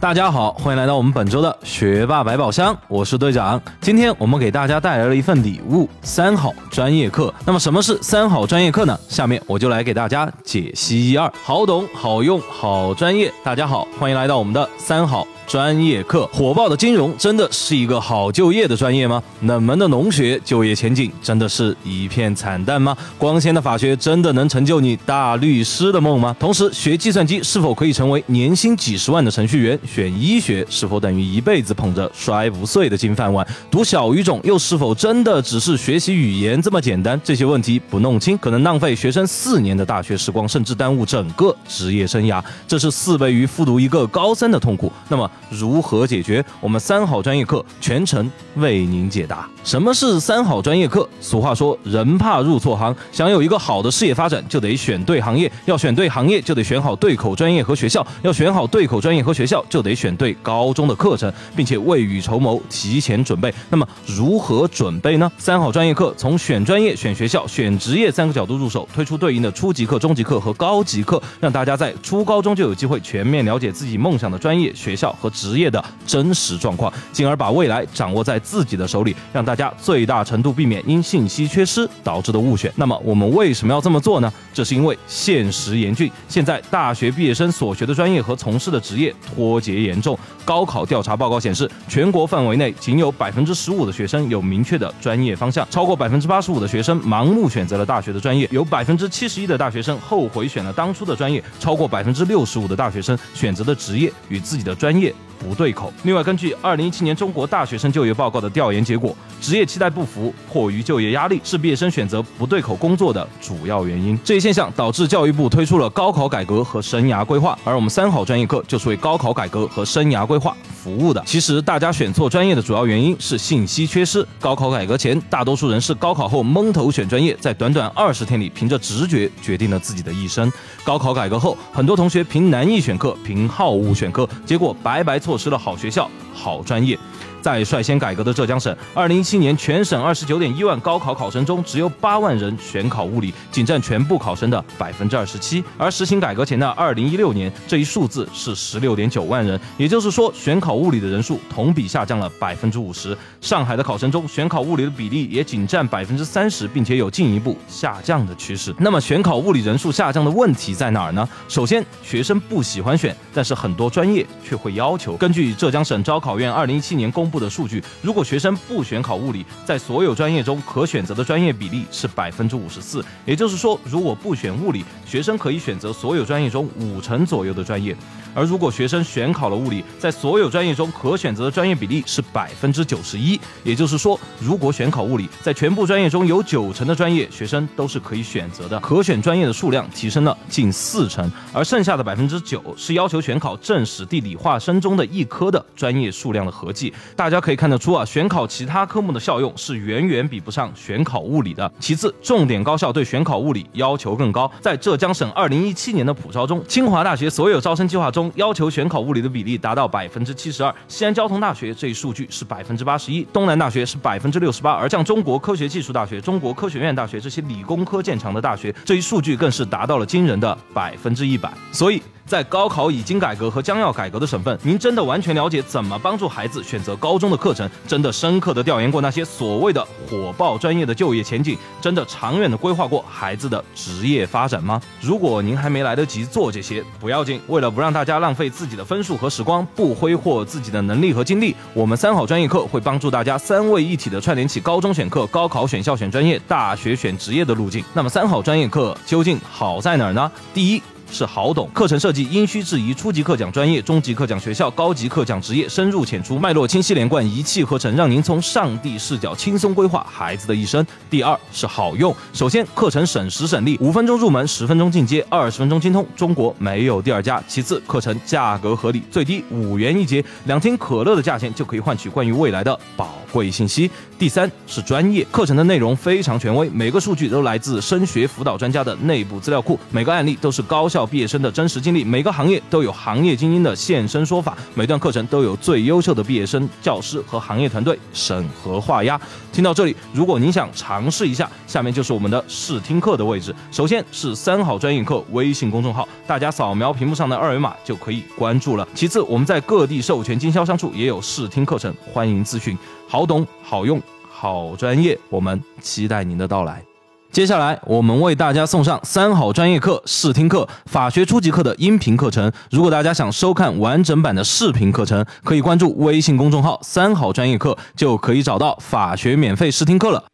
大家好，欢迎来到我们本周的学霸百宝箱，我是队长。今天我们给大家带来了一份礼物——三好专业课。那么什么是三好专业课呢？下面我就来给大家解析一二，好懂、好用、好专业。大家好，欢迎来到我们的三好。专业课火爆的金融真的是一个好就业的专业吗？冷门的农学就业前景真的是一片惨淡吗？光鲜的法学真的能成就你大律师的梦吗？同时，学计算机是否可以成为年薪几十万的程序员？选医学是否等于一辈子捧着摔不碎的金饭碗？读小语种又是否真的只是学习语言这么简单？这些问题不弄清，可能浪费学生四年的大学时光，甚至耽误整个职业生涯。这是四倍于复读一个高三的痛苦。那么，如何解决？我们三好专业课全程为您解答。什么是三好专业课？俗话说，人怕入错行。想有一个好的事业发展，就得选对行业。要选对行业，就得选好对口专业和学校。要选好对口专业和学校，就得选对高中的课程，并且未雨绸缪，提前准备。那么，如何准备呢？三好专业课从选专业、选学校、选职业三个角度入手，推出对应的初级课、中级课和高级课，让大家在初高中就有机会全面了解自己梦想的专业、学校和职业。的真实状况，进而把未来掌握在自己的手里，让大家最大程度避免因信息缺失导致的误选。那么我们为什么要这么做呢？这是因为现实严峻，现在大学毕业生所学的专业和从事的职业脱节别严重。高考调查报告显示，全国范围内仅有百分之十五的学生有明确的专业方向，超过百分之八十五的学生盲目选择了大学的专业，有百分之七十一的大学生后悔选了当初的专业，超过百分之六十五的大学生选择的职业与自己的专业。不对口。另外，根据二零一七年中国大学生就业报告的调研结果，职业期待不符，迫于就业压力，是毕业生选择不对口工作的主要原因。这一现象导致教育部推出了高考改革和生涯规划，而我们三好专业课就是为高考改革和生涯规划服务的。其实，大家选错专业的主要原因是信息缺失。高考改革前，大多数人是高考后蒙头选专业，在短短二十天里，凭着直觉决定了自己的一生。高考改革后，很多同学凭难易选课，凭好恶选科，结果白白错。错失了好学校、好专业。在率先改革的浙江省，二零一七年全省二十九点一万高考考生中，只有八万人选考物理，仅占全部考生的百分之二十七。而实行改革前的二零一六年，这一数字是十六点九万人，也就是说，选考物理的人数同比下降了百分之五十。上海的考生中，选考物理的比例也仅占百分之三十，并且有进一步下降的趋势。那么，选考物理人数下降的问题在哪儿呢？首先，学生不喜欢选，但是很多专业却会要求。根据浙江省招考院二零一七年公部的数据，如果学生不选考物理，在所有专业中可选择的专业比例是百分之五十四。也就是说，如果不选物理，学生可以选择所有专业中五成左右的专业；而如果学生选考了物理，在所有专业中可选择的专业比例是百分之九十一。也就是说，如果选考物理，在全部专业中有九成的专业学生都是可以选择的，可选专业的数量提升了近四成。而剩下的百分之九是要求选考政史地理化生中的一科的专业数量的合计。大家可以看得出啊，选考其他科目的效用是远远比不上选考物理的。其次，重点高校对选考物理要求更高。在浙江省二零一七年的普招中，清华大学所有招生计划中要求选考物理的比例达到百分之七十二。西安交通大学这一数据是百分之八十一，东南大学是百分之六十八，而像中国科学技术大学、中国科学院大学这些理工科建强的大学，这一数据更是达到了惊人的百分之一百。所以。在高考已经改革和将要改革的省份，您真的完全了解怎么帮助孩子选择高中的课程？真的深刻的调研过那些所谓的火爆专业的就业前景？真的长远的规划过孩子的职业发展吗？如果您还没来得及做这些，不要紧。为了不让大家浪费自己的分数和时光，不挥霍自己的能力和精力，我们三好专业课会帮助大家三位一体的串联起高中选课、高考选校选专业、大学选职业的路径。那么三好专业课究竟好在哪儿呢？第一。是好懂，课程设计因需质疑，初级课讲专业，中级课讲学校，高级课讲职业，深入浅出，脉络清晰连贯，一气呵成，让您从上帝视角轻松规划孩子的一生。第二是好用，首先课程省时省力，五分钟入门，十分钟进阶，二十分钟精通，中国没有第二家。其次课程价格合理，最低五元一节，两听可乐的价钱就可以换取关于未来的宝。贵信息。第三是专业课程的内容非常权威，每个数据都来自升学辅导专家的内部资料库，每个案例都是高校毕业生的真实经历，每个行业都有行业精英的现身说法，每段课程都有最优秀的毕业生、教师和行业团队审核画押。听到这里，如果您想尝试一下，下面就是我们的试听课的位置。首先是三好专业课微信公众号，大家扫描屏幕上的二维码就可以关注了。其次，我们在各地授权经销商处也有试听课程，欢迎咨询。好懂、好用、好专业，我们期待您的到来。接下来，我们为大家送上三好专业课试听课法学初级课的音频课程。如果大家想收看完整版的视频课程，可以关注微信公众号“三好专业课”，就可以找到法学免费试听课了。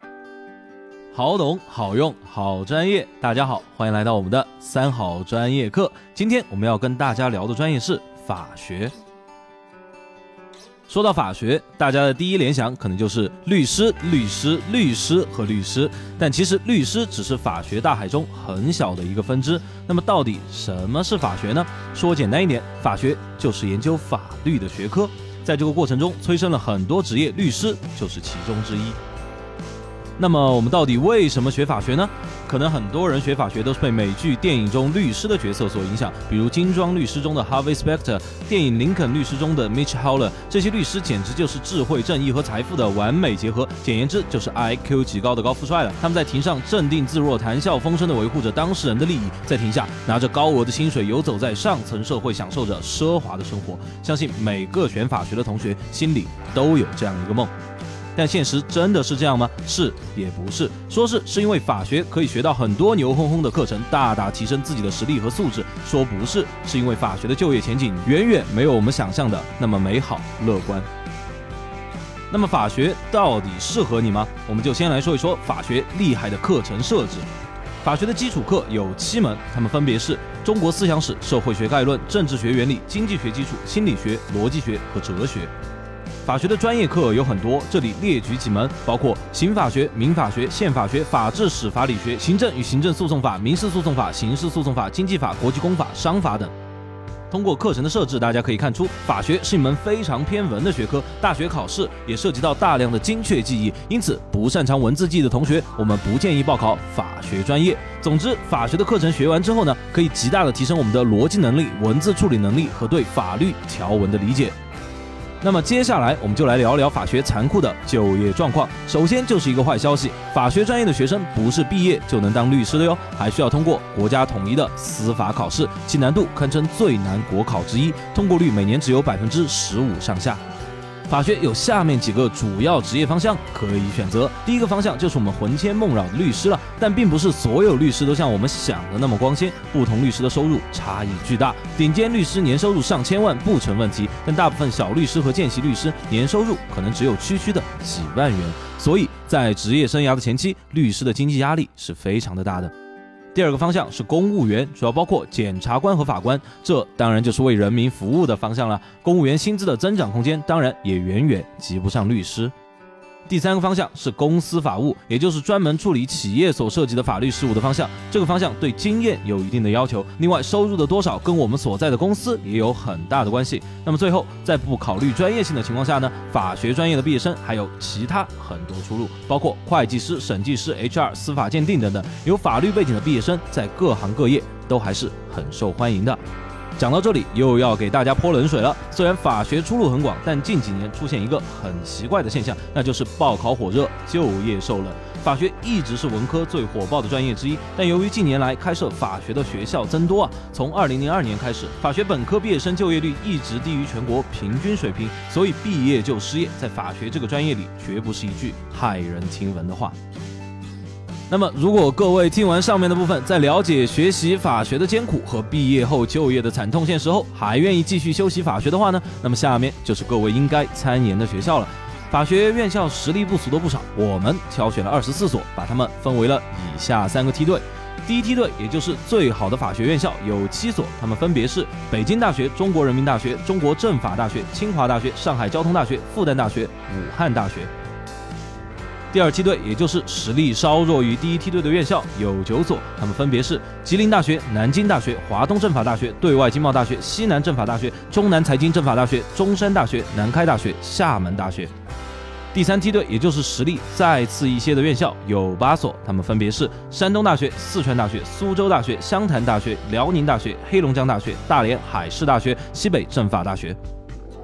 好懂、好用、好专业，大家好，欢迎来到我们的三好专业课。今天我们要跟大家聊的专业是法学。说到法学，大家的第一联想可能就是律师、律师、律师和律师，但其实律师只是法学大海中很小的一个分支。那么，到底什么是法学呢？说简单一点，法学就是研究法律的学科，在这个过程中催生了很多职业，律师就是其中之一。那么我们到底为什么学法学呢？可能很多人学法学都是被美剧、电影中律师的角色所影响，比如《精装律师》中的 Harvey Specter，电影《林肯律师》中的 Mitch Heller，这些律师简直就是智慧、正义和财富的完美结合，简言之就是 IQ 极高的高富帅了。他们在庭上镇定自若、谈笑风生地维护着当事人的利益，在庭下拿着高额的薪水游走在上层社会，享受着奢华的生活。相信每个选法学的同学心里都有这样一个梦。但现实真的是这样吗？是也不是。说是是因为法学可以学到很多牛哄哄的课程，大大提升自己的实力和素质。说不是，是因为法学的就业前景远远没有我们想象的那么美好乐观。那么法学到底适合你吗？我们就先来说一说法学厉害的课程设置。法学的基础课有七门，它们分别是中国思想史、社会学概论、政治学原理、经济学基础、心理学、逻辑学和哲学。法学的专业课有很多，这里列举几门，包括刑法学、民法学、宪法学、法治史、法理学、行政与行政诉讼法、民事诉讼法、刑事诉讼法、经济法、国际公法、商法等。通过课程的设置，大家可以看出，法学是一门非常偏文的学科，大学考试也涉及到大量的精确记忆，因此不擅长文字记忆的同学，我们不建议报考法学专业。总之，法学的课程学完之后呢，可以极大的提升我们的逻辑能力、文字处理能力和对法律条文的理解。那么接下来我们就来聊聊法学残酷的就业状况。首先就是一个坏消息，法学专业的学生不是毕业就能当律师的哟，还需要通过国家统一的司法考试，其难度堪称最难国考之一，通过率每年只有百分之十五上下。法学有下面几个主要职业方向可以选择。第一个方向就是我们魂牵梦绕的律师了，但并不是所有律师都像我们想的那么光鲜，不同律师的收入差异巨大。顶尖律师年收入上千万不成问题，但大部分小律师和见习律师年收入可能只有区区的几万元。所以在职业生涯的前期，律师的经济压力是非常的大的。第二个方向是公务员，主要包括检察官和法官，这当然就是为人民服务的方向了。公务员薪资的增长空间当然也远远及不上律师。第三个方向是公司法务，也就是专门处理企业所涉及的法律事务的方向。这个方向对经验有一定的要求，另外收入的多少跟我们所在的公司也有很大的关系。那么最后，在不考虑专业性的情况下呢，法学专业的毕业生还有其他很多出路，包括会计师、审计师、HR、司法鉴定等等。有法律背景的毕业生在各行各业都还是很受欢迎的。讲到这里，又要给大家泼冷水了。虽然法学出路很广，但近几年出现一个很奇怪的现象，那就是报考火热，就业受冷。法学一直是文科最火爆的专业之一，但由于近年来开设法学的学校增多啊，从二零零二年开始，法学本科毕业生就业率一直低于全国平均水平，所以毕业就失业，在法学这个专业里，绝不是一句骇人听闻的话。那么，如果各位听完上面的部分，在了解学习法学的艰苦和毕业后就业的惨痛现实后，还愿意继续修习法学的话呢？那么下面就是各位应该参研的学校了。法学院校实力不俗的不少，我们挑选了二十四所，把它们分为了以下三个梯队。第一梯队，也就是最好的法学院校，有七所，它们分别是北京大学、中国人民大学、中国政法大学、清华大学、上海交通大学、复旦大学、武汉大学。第二梯队，也就是实力稍弱于第一梯队的院校有九所，他们分别是吉林大学、南京大学、华东政法大学、对外经贸大学、西南政法大学、中南财经政法大学、中山大学、南开大学、厦门大学。第三梯队，也就是实力再次一些的院校有八所，他们分别是山东大学、四川大学、苏州大学、湘潭大学、辽宁大学、黑龙江大学、大连海事大学、西北政法大学。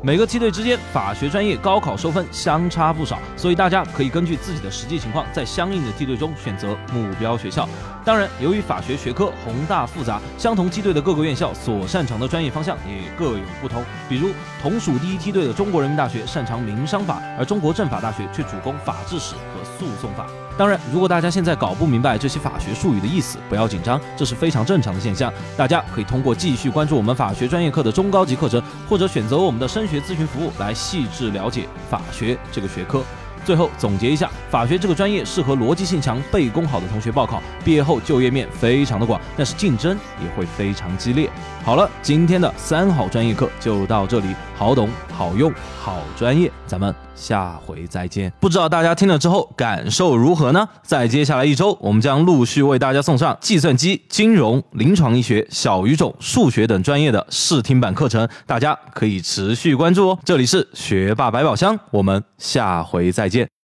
每个梯队之间法学专业高考收分相差不少，所以大家可以根据自己的实际情况，在相应的梯队中选择目标学校。当然，由于法学学科宏大复杂，相同梯队的各个院校所擅长的专业方向也各有不同。比如，同属第一梯队的中国人民大学擅长民商法，而中国政法大学却主攻法制史和诉讼法。当然，如果大家现在搞不明白这些法学术语的意思，不要紧张，这是非常正常的现象。大家可以通过继续关注我们法学专业课的中高级课程，或者选择我们的升学咨询服务来细致了解法学这个学科。最后总结一下，法学这个专业适合逻辑性强、背功好的同学报考，毕业后就业面非常的广，但是竞争也会非常激烈。好了，今天的三好专业课就到这里，好懂、好用、好专业，咱们下回再见。不知道大家听了之后感受如何呢？在接下来一周，我们将陆续为大家送上计算机、金融、临床医学、小语种、数学等专业的试听版课程，大家可以持续关注哦。这里是学霸百宝箱，我们下回再见。